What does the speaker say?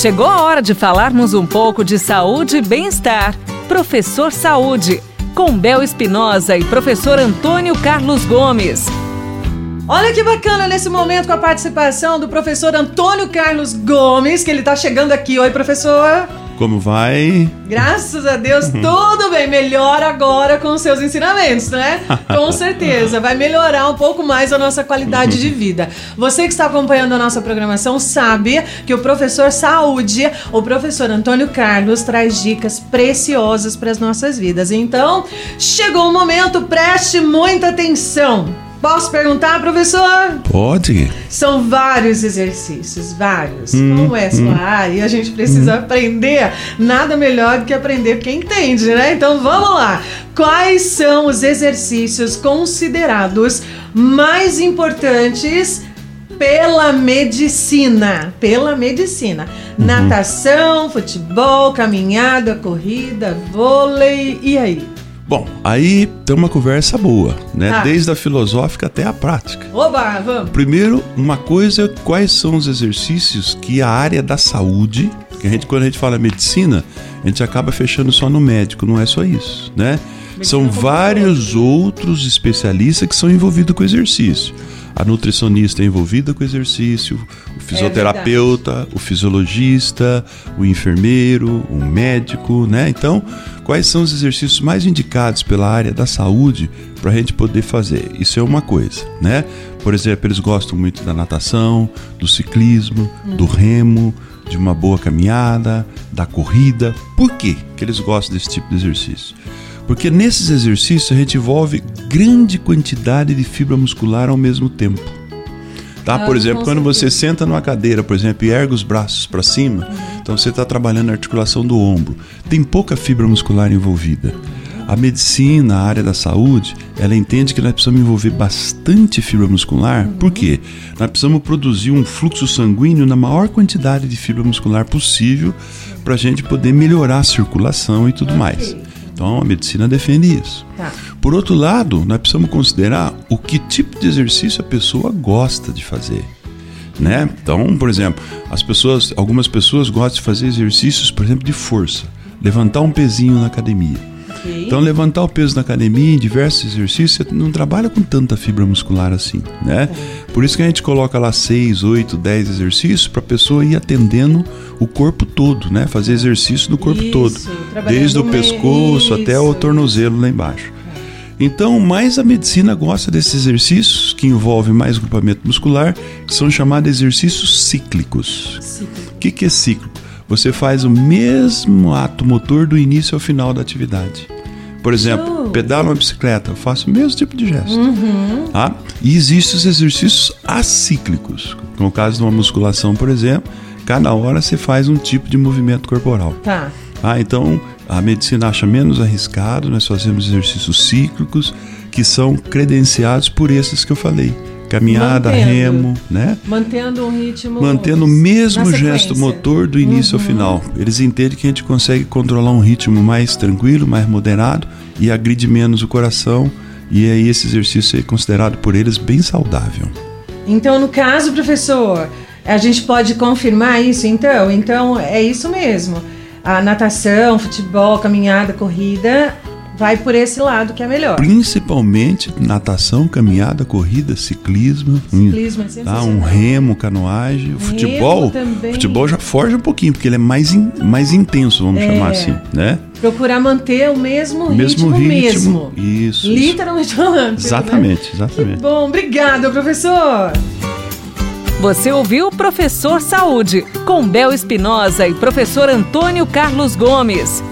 Chegou a hora de falarmos um pouco de saúde e bem-estar. Professor Saúde, com Bel Espinosa e professor Antônio Carlos Gomes. Olha que bacana nesse momento com a participação do professor Antônio Carlos Gomes, que ele está chegando aqui. Oi, professor. Como vai? Graças a Deus, tudo bem. Melhor agora com os seus ensinamentos, né? Com certeza. Vai melhorar um pouco mais a nossa qualidade de vida. Você que está acompanhando a nossa programação sabe que o professor Saúde, o professor Antônio Carlos, traz dicas preciosas para as nossas vidas. Então, chegou o momento, preste muita atenção. Posso perguntar, professor? Pode. São vários exercícios, vários. Hum, Como é sua hum. área, a gente precisa hum. aprender. Nada melhor do que aprender quem entende, né? Então vamos lá. Quais são os exercícios considerados mais importantes pela medicina? Pela medicina. Uhum. Natação, futebol, caminhada, corrida, vôlei. E aí? Bom, aí tem uma conversa boa, né? Ah. Desde a filosófica até a prática. Oba, vamos. Primeiro, uma coisa, quais são os exercícios que a área da saúde, que a gente quando a gente fala medicina, a gente acaba fechando só no médico, não é só isso, né? Medicina são vários outros especialistas que são envolvidos com exercício a nutricionista é envolvida com o exercício, o fisioterapeuta, é o fisiologista, o enfermeiro, o médico, né? Então, quais são os exercícios mais indicados pela área da saúde para a gente poder fazer? Isso é uma coisa, né? Por exemplo, eles gostam muito da natação, do ciclismo, hum. do remo, de uma boa caminhada, da corrida. Por quê que eles gostam desse tipo de exercício? Porque nesses exercícios a gente envolve grande quantidade de fibra muscular ao mesmo tempo. Tá? Ah, por exemplo, quando você senta numa cadeira, por exemplo, e ergue os braços para cima, uhum. então você está trabalhando a articulação do ombro. Tem pouca fibra muscular envolvida. A medicina, a área da saúde, ela entende que nós precisamos envolver bastante fibra muscular. Uhum. Por quê? Nós precisamos produzir um fluxo sanguíneo na maior quantidade de fibra muscular possível para a gente poder melhorar a circulação e tudo okay. mais. Então a medicina defende isso. Tá. Por outro lado, nós precisamos considerar o que tipo de exercício a pessoa gosta de fazer. Né? Então, por exemplo, as pessoas, algumas pessoas gostam de fazer exercícios, por exemplo, de força, levantar um pezinho na academia. Okay. Então, levantar o peso na academia, em diversos exercícios, você não trabalha com tanta fibra muscular assim, né? Por isso que a gente coloca lá 6, 8, 10 exercícios para a pessoa ir atendendo o corpo todo, né? Fazer exercício no corpo isso, todo. Desde o pescoço isso. até o tornozelo lá embaixo. Então, mais a medicina gosta desses exercícios que envolvem mais grupamento muscular, que são chamados exercícios cíclicos. O que, que é cíclico? Você faz o mesmo ato motor do início ao final da atividade. Por exemplo, oh. pedalo uma bicicleta, eu faço o mesmo tipo de gesto. Uhum. Tá? E existem os exercícios acíclicos. No caso de uma musculação, por exemplo, cada hora você faz um tipo de movimento corporal. Tá. Ah, então, a medicina acha menos arriscado, nós fazemos exercícios cíclicos que são credenciados por esses que eu falei caminhada, Mantendo. remo, né? Mantendo um ritmo. Mantendo o mesmo gesto motor do início uhum. ao final. Eles entendem que a gente consegue controlar um ritmo mais tranquilo, mais moderado e agride menos o coração. E aí esse exercício é considerado por eles bem saudável. Então, no caso, professor, a gente pode confirmar isso, então? Então, é isso mesmo. A natação, futebol, caminhada, corrida vai por esse lado que é melhor. Principalmente natação, caminhada, corrida, ciclismo, ciclismo é tá? um remo, canoagem, o futebol. Também. Futebol já forja um pouquinho porque ele é mais, in, mais intenso, vamos é. chamar assim, né? Procurar manter o mesmo, mesmo ritmo, ritmo mesmo. Isso. Literalmente falando. Exatamente, né? exatamente. Que bom, obrigada, professor. Você ouviu Professor Saúde, com Bel Espinosa e professor Antônio Carlos Gomes.